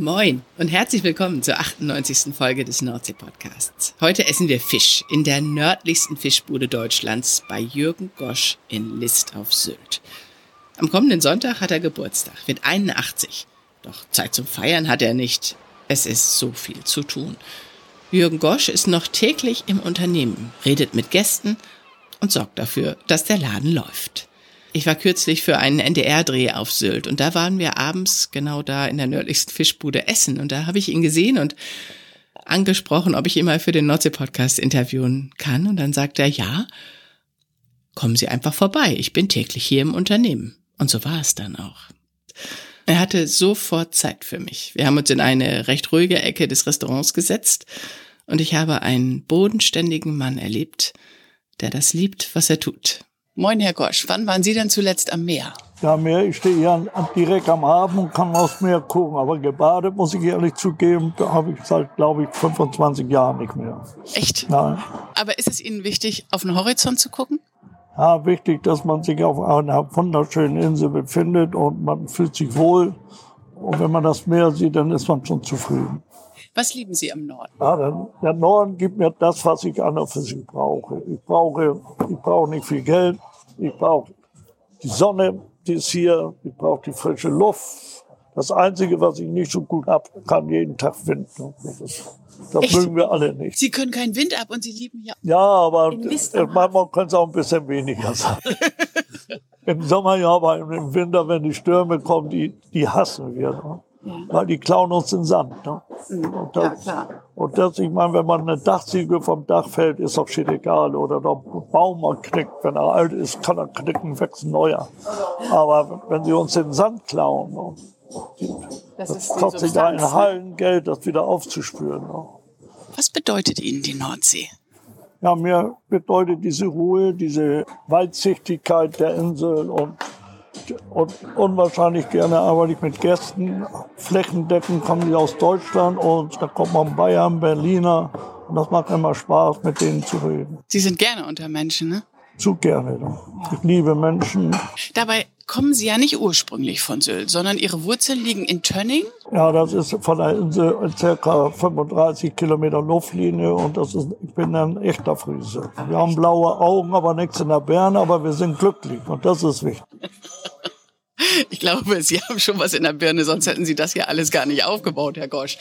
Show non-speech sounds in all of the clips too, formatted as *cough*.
Moin und herzlich willkommen zur 98. Folge des Nordsee-Podcasts. Heute essen wir Fisch in der nördlichsten Fischbude Deutschlands bei Jürgen Gosch in List auf Sylt. Am kommenden Sonntag hat er Geburtstag, wird 81. Doch Zeit zum Feiern hat er nicht. Es ist so viel zu tun. Jürgen Gosch ist noch täglich im Unternehmen, redet mit Gästen und sorgt dafür, dass der Laden läuft. Ich war kürzlich für einen NDR-Dreh auf Sylt und da waren wir abends genau da in der nördlichsten Fischbude essen und da habe ich ihn gesehen und angesprochen, ob ich ihn mal für den Nordsee-Podcast interviewen kann und dann sagt er, ja, kommen Sie einfach vorbei, ich bin täglich hier im Unternehmen. Und so war es dann auch. Er hatte sofort Zeit für mich. Wir haben uns in eine recht ruhige Ecke des Restaurants gesetzt und ich habe einen bodenständigen Mann erlebt, der das liebt, was er tut. Moin, Herr Gosch. Wann waren Sie denn zuletzt am Meer? Ja, Meer, ich stehe hier direkt am Hafen und kann aufs Meer gucken. Aber gebadet, muss ich ehrlich zugeben, da habe ich seit, glaube ich, 25 Jahren nicht mehr. Echt? Nein. Aber ist es Ihnen wichtig, auf den Horizont zu gucken? Ja, wichtig, dass man sich auf einer wunderschönen Insel befindet und man fühlt sich wohl. Und wenn man das Meer sieht, dann ist man schon zufrieden. Was lieben Sie am Norden? Ja, der, der Norden gibt mir das, was ich an für sich brauche. Ich brauche, ich brauche nicht viel Geld. Ich brauche die Sonne, die ist hier. Ich brauche die frische Luft. Das Einzige, was ich nicht so gut ab kann, jeden Tag Wind. Das, ist, das Echt? mögen wir alle nicht. Sie können keinen Wind ab und Sie lieben ja. Ja, aber äh, manchmal könnte es auch ein bisschen weniger sein. *laughs* Im Sommer ja, aber im Winter, wenn die Stürme kommen, die, die hassen wir. Ne? Weil die klauen uns den Sand. Ne? Und das, Ja, klar. und das, ich meine, wenn man eine Dachziegel vom Dach fällt, ist doch shit egal. Oder der Baum knickt, wenn er alt ist, kann er knicken, wächst ein neuer. Aber wenn sie uns den Sand klauen, ne? die, Das das kostet sich da ein Substanz, ne? Hallengeld, das wieder aufzuspüren. Ne? Was bedeutet Ihnen die Nordsee? Ja, mir bedeutet diese Ruhe, diese Weitsichtigkeit der Insel und, und unwahrscheinlich gerne arbeite ich mit Gästen. Flächendeckend kommen die aus Deutschland und da kommt man Bayern, Berliner und das macht immer Spaß, mit denen zu reden. Sie sind gerne unter Menschen, ne? Zu gerne. ne? Ich liebe Menschen. Dabei kommen Sie ja nicht ursprünglich von Sylt, sondern Ihre Wurzeln liegen in Tönning. Ja, das ist von der Insel circa 35 Kilometer Luftlinie und das ist, ich bin ein echter Friese. Wir haben blaue Augen, aber nichts in der Birne, aber wir sind glücklich und das ist wichtig. Ich glaube, Sie haben schon was in der Birne, sonst hätten Sie das ja alles gar nicht aufgebaut, Herr Gosch.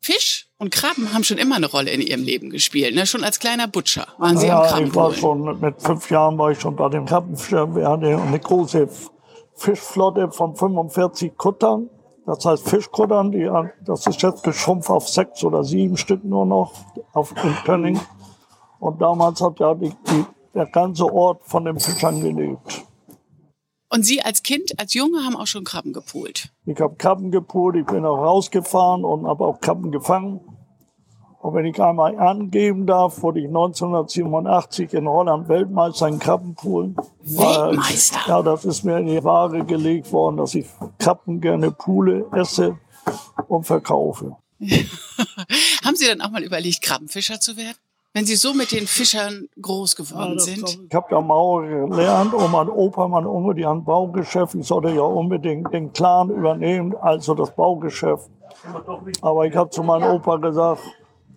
Fisch und Krabben haben schon immer eine Rolle in Ihrem Leben gespielt. Ne? Schon als kleiner Butcher waren Sie am Ja, ich war schon, mit fünf Jahren war ich schon bei dem Krabbenschirm. Wir hatten eine große Fischflotte von 45 Kuttern. Das heißt Fischkuttern, die, das ist jetzt geschrumpft auf sechs oder sieben Stück nur noch auf in Tönning. Und damals hat ja die, die, der ganze Ort von den Fischern gelebt. Und Sie als Kind, als Junge haben auch schon Krabben gepult. Ich habe Krabben gepult, ich bin auch rausgefahren und habe auch Krabben gefangen. Und wenn ich einmal angeben darf, wurde ich 1987 in Holland Weltmeister in Krabbenpoolen. Weil- Weltmeister? Ja, das ist mir in die Ware gelegt worden, dass ich Krabben gerne pule, esse und verkaufe. *laughs* Haben Sie dann auch mal überlegt, Krabbenfischer zu werden? Wenn Sie so mit den Fischern groß geworden sind? Ich habe ja Mauer gelernt und mein Opa, mein Onkel, die haben Baugeschäft. Ich sollte ja unbedingt den Clan übernehmen, also das Baugeschäft. Aber ich habe zu meinem Opa gesagt,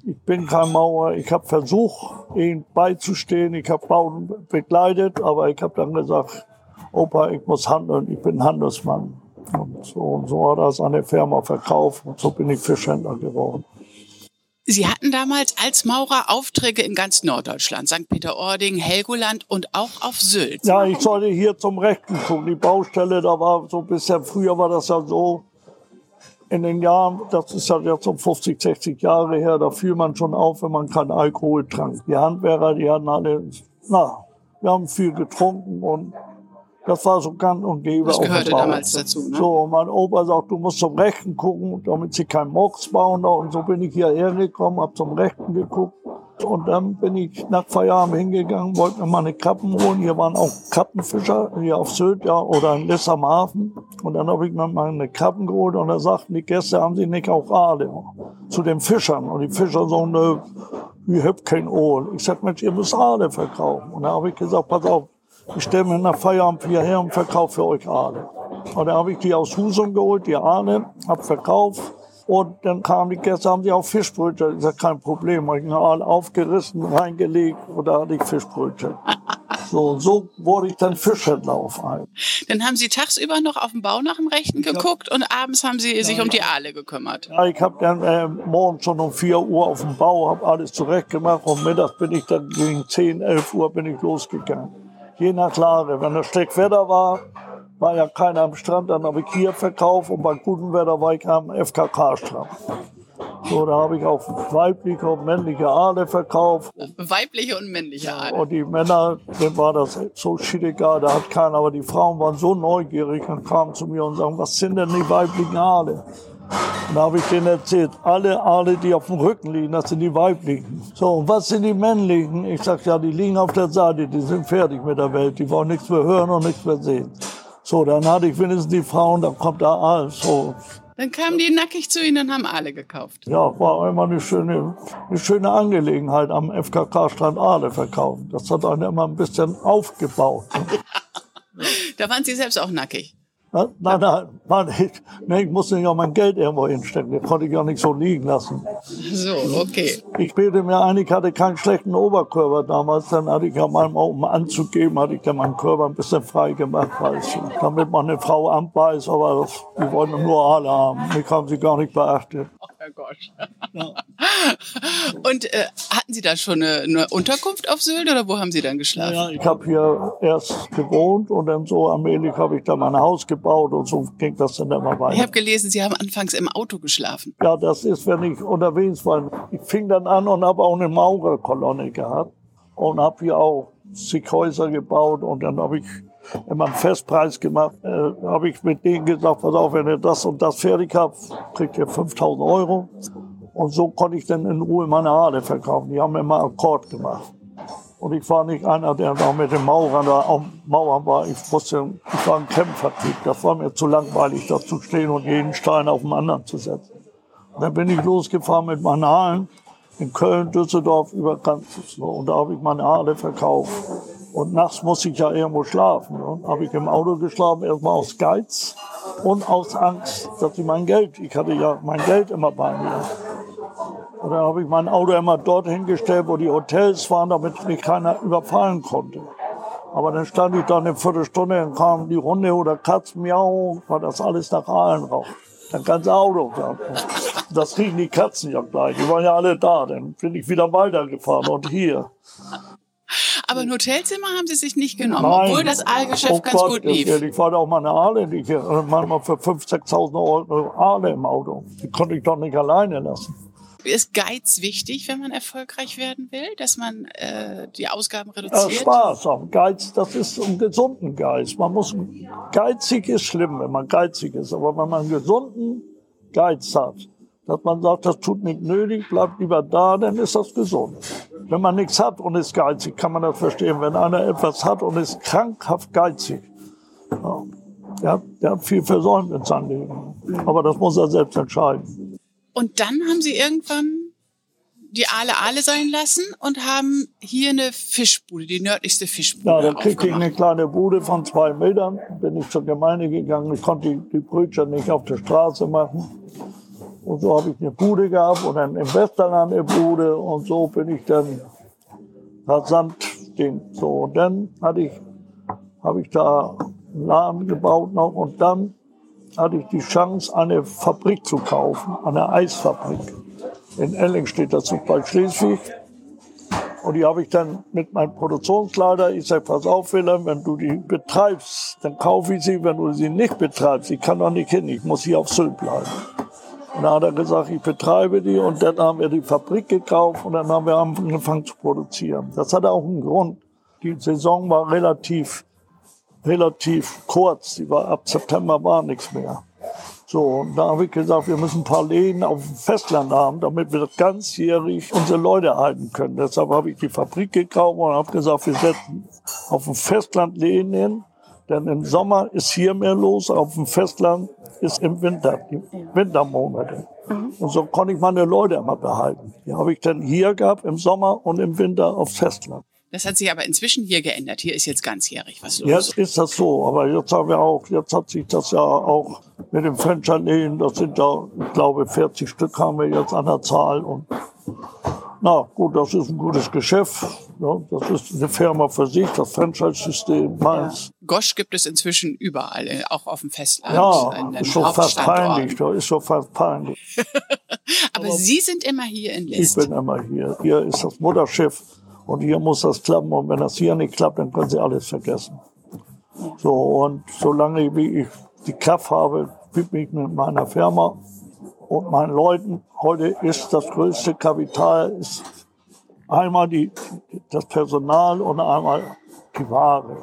ich bin kein Maurer. Ich habe versucht, ihm beizustehen. Ich habe Bauen begleitet, aber ich habe dann gesagt, Opa, ich muss handeln. Ich bin Handelsmann. Und so, und so hat er seine Firma verkauft und so bin ich Fischhändler geworden. Sie hatten damals als Maurer Aufträge in ganz Norddeutschland, St. Peter-Ording, Helgoland und auch auf Sylt. Ja, ich sollte hier zum Rechten gucken. Die Baustelle, da war so bisher, früher war das ja so, in den Jahren, das ist ja jetzt um 50, 60 Jahre her, da fiel man schon auf, wenn man keinen Alkohol trank. Die Handwerker, die hatten alle, na, wir haben viel getrunken und das war so gang und gäbe. Das gehörte damals dazu, ne? So, und mein Opa sagt, du musst zum Rechten gucken, damit sie keinen Murks bauen. Und so bin ich hierher gekommen, hab zum Rechten geguckt. und dann bin ich nach Feierabend hingegangen, wollte mir meine Kappen holen. Hier waren auch Kappenfischer hier auf Sylt ja, oder in Liss am Hafen. Und dann habe ich mir meine Kappen geholt und da sagten die Gäste, haben sie nicht auch Aale? Zu den Fischern. Und die Fischer so, ne, ihr habt kein Aal. Ich sag, Mensch, ihr müsst Aale verkaufen. Und da habe ich gesagt, pass auf, ich stelle mir nach Feierabend hierher und verkaufe für euch Aale. Und dann habe ich die aus Husum geholt, die Aale, habe verkauft und dann kamen die Gäste, haben die auch Fischbrötchen. Ich sag, kein Problem. Hab ich einen aufgerissen, reingelegt und da hatte ich Fischbrötchen. So, so wurde ich dann Fischhändler auf einmal. Dann haben Sie tagsüber noch auf dem Bau nach dem Rechten geguckt und abends haben Sie sich um die Aale gekümmert. Ja, ich habe dann äh, morgens schon um 4 Uhr auf dem Bau, habe alles zurechtgemacht und mittags bin ich dann gegen 10, 11 Uhr bin ich losgegangen. Je nach Lage. Wenn das schlecht Wetter war, war ja keiner am Strand, dann habe ich hier verkauft und bei gutem Wetter war ich am FKK-Strand. So, da habe ich auch weibliche und männliche Aale verkauft. Weibliche und männliche Aale. Und die Männer, denen war das so schiedegal, da hat keiner, aber die Frauen waren so neugierig und kamen zu mir und sagen, was sind denn die weiblichen Aale? Und da habe ich denen erzählt, alle Aale, die auf dem Rücken liegen, das sind die weiblichen. So, und was sind die männlichen? Ich sage, ja, die liegen auf der Seite, die sind fertig mit der Welt, die wollen nichts mehr hören und nichts mehr sehen. So, dann hatte ich wenigstens die Frauen, dann kommt da alles. So. Dann kamen die nackig zu Ihnen und haben Aale gekauft. Ja, war immer eine schöne, eine schöne Angelegenheit am FKK-Strand Aale verkaufen. Das hat einen immer ein bisschen aufgebaut. *laughs* da waren Sie selbst auch nackig. Nein, nein, nein, ich, ich musste ja mein Geld irgendwo hinstecken. Das konnte ich ja nicht so liegen lassen. So, okay. Ich bete mir ein, ich hatte keinen schlechten Oberkörper damals. Dann hatte ich ja mal, um anzugeben, hatte ich dann meinen Körper ein bisschen frei gemacht, weißt du, damit man eine Frau anbeißt. Aber die wollten nur alle haben. Mich haben sie gar nicht beachtet. Oh Gott. Ja. *laughs* Und äh, hatten Sie da schon eine, eine, Unterkunft auf Sylt oder wo haben Sie dann geschlafen? Ja, ich habe hier erst gewohnt und dann so allmählich habe ich da mein Haus gebaut und so ging das dann immer weiter. Ich habe gelesen, Sie haben anfangs im Auto geschlafen. Ja, das ist, wenn ich unterwegs war. Ich fing dann an und habe auch eine Maurerkolonne gehabt und habe hier auch zig Häuser gebaut und dann habe ich immer einen Festpreis gemacht, äh, habe ich mit denen gesagt, pass auf, wenn ihr das und das fertig habt, kriegt ihr 5000 Euro. Und so konnte ich dann in Ruhe meine Haare verkaufen. Die haben immer Akkord gemacht. Und ich war nicht einer, der da mit den Maurern da am Mauern war. Ich wusste, ich war ein Kämpfertyp. Das war mir zu langweilig, da zu stehen und jeden Stein auf den anderen zu setzen. Und dann bin ich losgefahren mit meinen Haaren in Köln, Düsseldorf, über ganz, und da habe ich meine Haare verkauft. Und nachts musste ich ja irgendwo schlafen. Und habe ich im Auto geschlafen, erstmal aus Geiz und aus Angst, dass ich mein Geld, ich hatte ja mein Geld immer bei mir. Und dann habe ich mein Auto immer dorthin gestellt, wo die Hotels waren, damit mich keiner überfallen konnte. Aber dann stand ich da eine Viertelstunde, dann kam die Hunde oder Katzen, miau, war das alles nach Aalen raus. Dann ganze Auto. Das riechen die Katzen ja gleich. Die waren ja alle da. Dann bin ich wieder weitergefahren und hier. Aber ein Hotelzimmer haben Sie sich nicht genommen, Nein. obwohl das Aalgeschäft oh ganz Gott, gut lief. Ich war da auch mal eine Aale, die ich manchmal für 5.000, 6.000 Euro Aale im Auto. Die konnte ich doch nicht alleine lassen. Ist Geiz wichtig, wenn man erfolgreich werden will, dass man äh, die Ausgaben reduziert? Ja, Spaß auch. Geiz, das ist ein gesunden Geiz. Man muss geizig ist schlimm, wenn man geizig ist, aber wenn man einen gesunden Geiz hat, dass man sagt, das tut nicht nötig, bleibt lieber da, dann ist das gesund. Wenn man nichts hat und ist geizig, kann man das verstehen. Wenn einer etwas hat und ist krankhaft geizig, ja, der, hat, der hat viel versäumt in seinem Leben. Aber das muss er selbst entscheiden. Und dann haben Sie irgendwann die Aale Aale sein lassen und haben hier eine Fischbude, die nördlichste Fischbude. Ja, da kriegte ich eine kleine Bude von zwei Metern. Bin ich zur Gemeinde gegangen. Ich konnte die, die Brötchen nicht auf der Straße machen. Und so habe ich eine Bude gehabt und dann im Westerland eine Bude und so bin ich dann rasant Ding. So, und dann hatte ich, habe ich da einen Laden gebaut noch und dann hatte ich die Chance, eine Fabrik zu kaufen, eine Eisfabrik. In Elling steht das bei Schleswig. Und die habe ich dann mit meinem Produktionsleiter, ich sage, pass auf, Willem, wenn du die betreibst, dann kaufe ich sie. Wenn du sie nicht betreibst, ich kann doch nicht hin, ich muss hier auf Sylt bleiben. Und dann hat er gesagt, ich betreibe die und dann haben wir die Fabrik gekauft und dann haben wir angefangen zu produzieren. Das hat auch einen Grund. Die Saison war relativ, relativ kurz. Die war, ab September war nichts mehr. So, und da habe ich gesagt, wir müssen ein paar Läden auf dem Festland haben, damit wir ganzjährig unsere Leute halten können. Deshalb habe ich die Fabrik gekauft und habe gesagt, wir setzen auf dem Festland Läden hin. Denn im Sommer ist hier mehr los, auf dem Festland ist im Winter, die Wintermonate. Und so konnte ich meine Leute immer behalten. Die habe ich dann hier gehabt im Sommer und im Winter aufs Festland. Das hat sich aber inzwischen hier geändert. Hier ist jetzt ganzjährig was los. Jetzt ist das so, aber jetzt haben wir auch, jetzt hat sich das ja auch mit dem Franchise-Läden, das sind ja, ich glaube, 40 Stück haben wir jetzt an der Zahl und na gut, das ist ein gutes Geschäft. Ja, das ist eine Firma für sich, das Franchise-System meins. Gosch gibt es inzwischen überall, äh, auch auf dem Festland. Ja, ist schon fast peinlich, das ist schon fast peinlich. *laughs* Aber Sie sind immer hier in Ich List. bin immer hier. Hier ist das Mutterschiff und hier muss das klappen. Und wenn das hier nicht klappt, dann können Sie alles vergessen. So, und solange wie ich die Kraft habe, bin ich mit meiner Firma und meinen Leuten. Heute ist das größte Kapital ist einmal die, das Personal und einmal die Ware.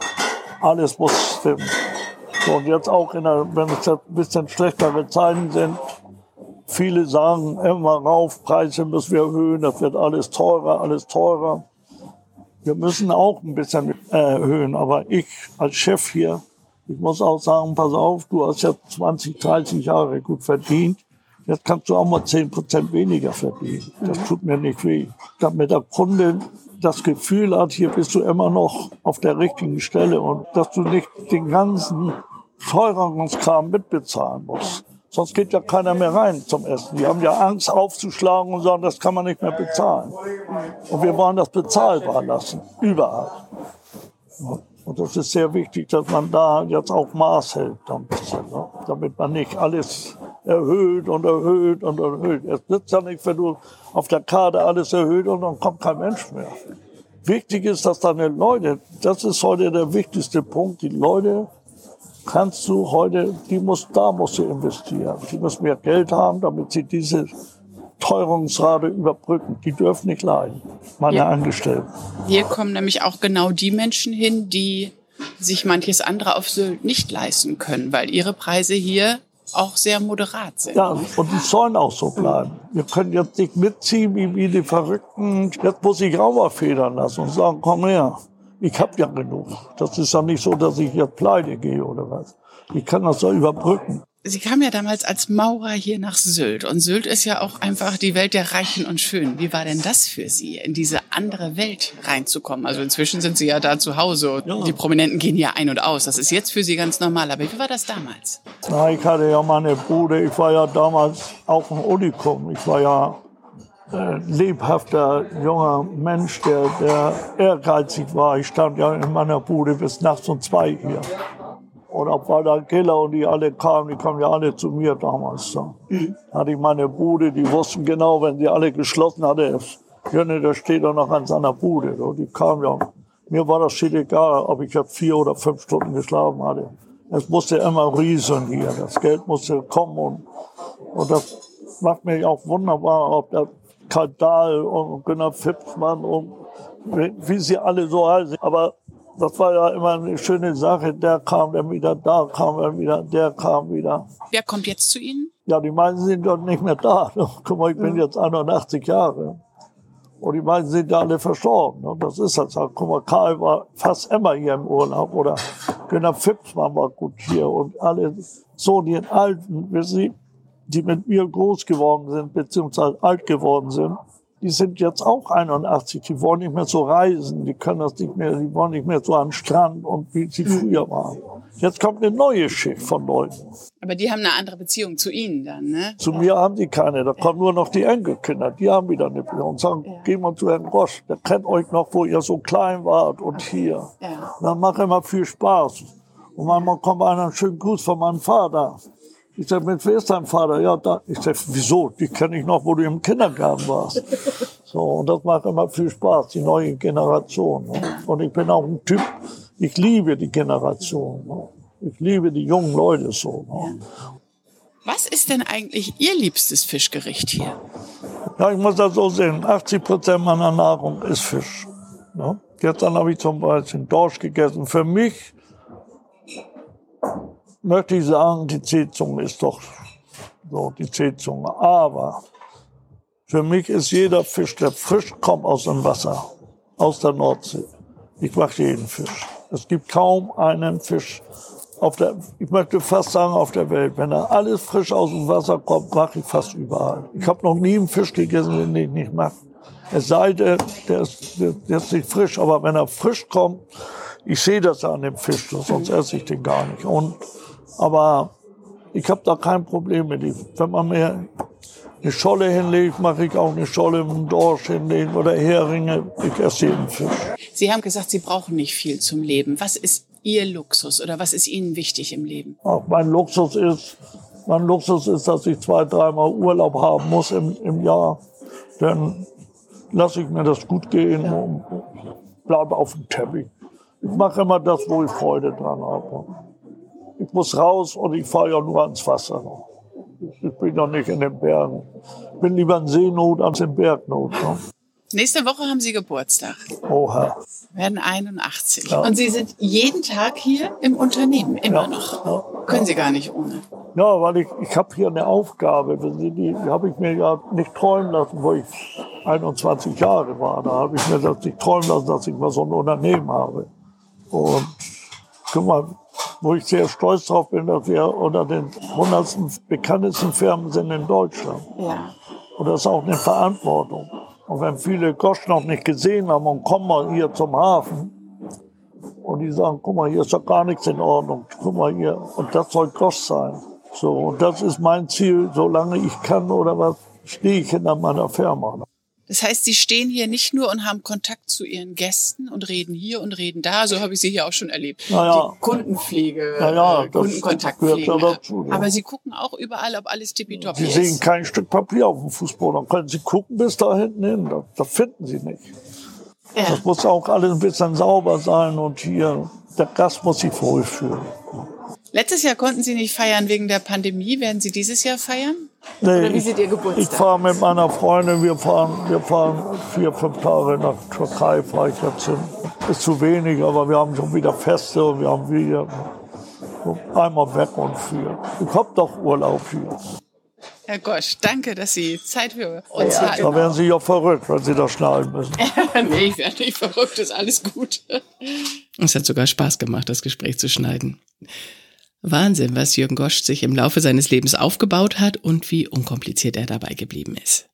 Alles muss stimmen. So, und jetzt auch, in der, wenn es jetzt ein bisschen schlechtere Zeiten sind, Viele sagen immer rauf, Preise müssen wir erhöhen, das wird alles teurer, alles teurer. Wir müssen auch ein bisschen äh, erhöhen, aber ich als Chef hier, ich muss auch sagen, pass auf, du hast jetzt 20, 30 Jahre gut verdient. Jetzt kannst du auch mal 10 Prozent weniger verdienen. Das tut mir nicht weh. Damit der Kunde das Gefühl hat, hier bist du immer noch auf der richtigen Stelle und dass du nicht den ganzen Teuerungskram mitbezahlen musst. Sonst geht ja keiner mehr rein zum Essen. Die haben ja Angst aufzuschlagen und sagen, das kann man nicht mehr bezahlen. Und wir wollen das bezahlbar lassen, überall. Und das ist sehr wichtig, dass man da jetzt auch Maß hält, bisschen, ne? damit man nicht alles erhöht und erhöht und erhöht. Es nützt ja nicht, wenn du auf der Karte alles erhöht und dann kommt kein Mensch mehr. Wichtig ist, dass deine Leute, das ist heute der wichtigste Punkt, die Leute kannst du heute, die muss, da musst du investieren. Die müssen mehr Geld haben, damit sie diese Teuerungsrate überbrücken. Die dürfen nicht leiden, meine Ja. Angestellten. Hier kommen nämlich auch genau die Menschen hin, die sich manches andere auf Sylt nicht leisten können, weil ihre Preise hier auch sehr moderat sind. Ja, und die sollen auch so bleiben. Wir können jetzt nicht mitziehen wie, wie die Verrückten. Jetzt muss ich Rauber federn lassen und sagen, komm her, ich hab ja genug. Das ist ja nicht so, dass ich jetzt pleite gehe oder was. Ich kann das so überbrücken. Sie kamen ja damals als Maurer hier nach Sylt und Sylt ist ja auch einfach die Welt der Reichen und Schönen. Wie war denn das für Sie, in diese andere Welt reinzukommen? Also inzwischen sind Sie ja da zu Hause und Ja. die Prominenten gehen ja ein und aus. Das ist jetzt für Sie ganz normal. Aber wie war das damals? Na, ich hatte ja meine Bude, ich war ja damals auch ein Unikum. Ich war ja äh, lebhafter junger Mensch, der, der ehrgeizig war. Ich stand ja in meiner Bude bis nachts um zwei hier. Und da Keller und die alle kamen, die kamen ja alle zu mir damals. So. Hatte ich meine Bude, die wussten genau, wenn die alle geschlossen hatte, Jönne, der steht doch noch an seiner Bude. So. Die kamen ja. Mir war das shit egal, ob ich jetzt vier oder fünf Stunden geschlafen hatte. Es musste immer rieseln hier. Das Geld musste kommen und, und das macht mich auch wunderbar, ob der Karl Dahl und Gunnar Pfitzmann und wie sie alle so heißen. Aber das war ja immer eine schöne Sache. Der kam dann wieder, da kam er wieder, der kam wieder. Wer kommt jetzt zu Ihnen? Ja, die meisten sind doch nicht mehr da. *laughs* Guck mal, ich bin jetzt 81 Jahre. Und die meisten sind ja alle verstorben. ne? Das ist das. halt. Guck mal, Karl war fast immer hier im Urlaub. Oder Gunnar Pfitzmann war gut hier. Und alle so die Alten, wissen Sie, die mit mir groß geworden sind, beziehungsweise alt geworden sind, die sind jetzt auch 81. Die wollen nicht mehr so reisen. Die können das nicht mehr, die wollen nicht mehr so den Strand und wie sie früher waren. Jetzt kommt eine neue Schicht von Leuten. Aber die haben eine andere Beziehung zu Ihnen dann, ne? Zu mir haben die keine. Da kommen nur noch die Enkelkinder. Die haben wieder eine Beziehung und sagen, geh mal zu Herrn Rosch. Der kennt euch noch, wo ihr so klein wart und hier. Ja. Dann macht immer viel Spaß. Und manchmal kommt einer einen schönen Gruß von meinem Vater. Ich sag, mit wer ist dein Vater? Ja, da. Ich sag, wieso? Die kenne ich noch, wo du im Kindergarten warst. So, und das macht immer viel Spaß, die neue Generation. Ne? Und ich bin auch ein Typ, ich liebe die Generation. Ne? Ich liebe die jungen Leute so. Ne? Was ist denn eigentlich Ihr liebstes Fischgericht hier? Ja, ich muss das so sehen. 80 Prozent meiner Nahrung ist Fisch. Ja? Gestern habe ich zum Beispiel Dorsch gegessen. Für mich möchte ich sagen, die Seezunge ist doch so die Seezunge. Aber für mich ist jeder Fisch, der frisch kommt aus dem Wasser, aus der Nordsee. Ich mag jeden Fisch. Es gibt kaum einen Fisch auf der, ich möchte fast sagen auf der Welt. Wenn er alles frisch aus dem Wasser kommt, mache ich fast überall. Ich habe noch nie einen Fisch gegessen, den ich nicht mache. Es sei denn, der ist, der ist nicht frisch, aber wenn er frisch kommt, ich sehe das an dem Fisch, sonst esse ich den gar nicht. Und, aber ich habe da kein Problem mit ihm. Wenn man mir eine Scholle hinlegt, mache ich auch eine Scholle mit einem Dorsch hinlegen oder Heringe. Ich esse jeden Fisch. Sie haben gesagt, Sie brauchen nicht viel zum Leben. Was ist Ihr Luxus oder was ist Ihnen wichtig im Leben? Ach, mein Luxus ist, mein Luxus ist, dass ich zwei, dreimal Urlaub haben muss im, im Jahr. Dann lasse ich mir das gut gehen und bleibe auf dem Teppich. Ich mache immer das, wo ich Freude dran habe. Ich muss raus und ich fahre ja nur ans Wasser. Ich bin noch nicht in den Bergen. Ich bin lieber in Seenot als in Bergnot. Ne? Nächste Woche haben Sie Geburtstag. Oha. Werden 81. Ja. Und Sie sind jeden Tag hier im Unternehmen, immer ja. noch. Ja. Können Sie gar nicht ohne. Ja, weil ich, ich habe hier eine Aufgabe. Die, die habe ich mir ja nicht träumen lassen, wo ich 21 Jahre war. Da habe ich mir das nicht träumen lassen, dass ich mal so ein Unternehmen habe. Und guck mal, wo ich sehr stolz drauf bin, dass wir unter den 100 bekanntesten Firmen sind in Deutschland. Ja. Und das ist auch eine Verantwortung. Und wenn viele Gosch noch nicht gesehen haben und kommen mal hier zum Hafen und die sagen, guck mal, hier ist doch gar nichts in Ordnung, guck mal hier, und das soll Gosch sein. So, und das ist mein Ziel, solange ich kann oder was, stehe ich hinter meiner Firma. Das heißt, Sie stehen hier nicht nur und haben Kontakt zu Ihren Gästen und reden hier und reden da. So habe ich Sie hier auch schon erlebt. Naja, die Kundenpflege, naja, äh, Kundenkontaktpflege. Ja dazu, ja. Aber Sie gucken auch überall, ob alles tippitoppi ist. Sie sehen kein Stück Papier auf dem Fußboden. Dann können Sie gucken bis da hinten hin. Da, da finden Sie nicht. Ja. Das muss auch alles ein bisschen sauber sein und hier, der Gast muss sich wohlfühlen. Letztes Jahr konnten Sie nicht feiern wegen der Pandemie. Werden Sie dieses Jahr feiern? Nee, Oder wie sieht Ihr Geburtstag? Ich fahre mit meiner Freundin, wir fahren, wir fahren vier, fünf Tage nach Türkei, fahre ich jetzt hin. Ist zu wenig, aber wir haben schon wieder Feste und wir haben wieder einmal weg und vier. Ich habe doch Urlaub hier. Herr Gosch, danke, dass Sie Zeit für uns ja, hatten. Da werden Sie ja verrückt, wenn Sie das schneiden müssen. *laughs* nee, ich werde nicht verrückt, ist alles gut. Es hat sogar Spaß gemacht, das Gespräch zu schneiden. Wahnsinn, was Jürgen Gosch sich im Laufe seines Lebens aufgebaut hat und wie unkompliziert er dabei geblieben ist.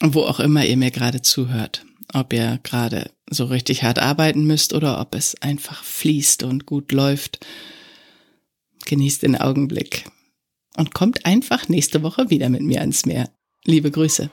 Wo auch immer ihr mir gerade zuhört, ob ihr gerade so richtig hart arbeiten müsst oder ob es einfach fließt und gut läuft, genießt den Augenblick und kommt einfach nächste Woche wieder mit mir ans Meer. Liebe Grüße.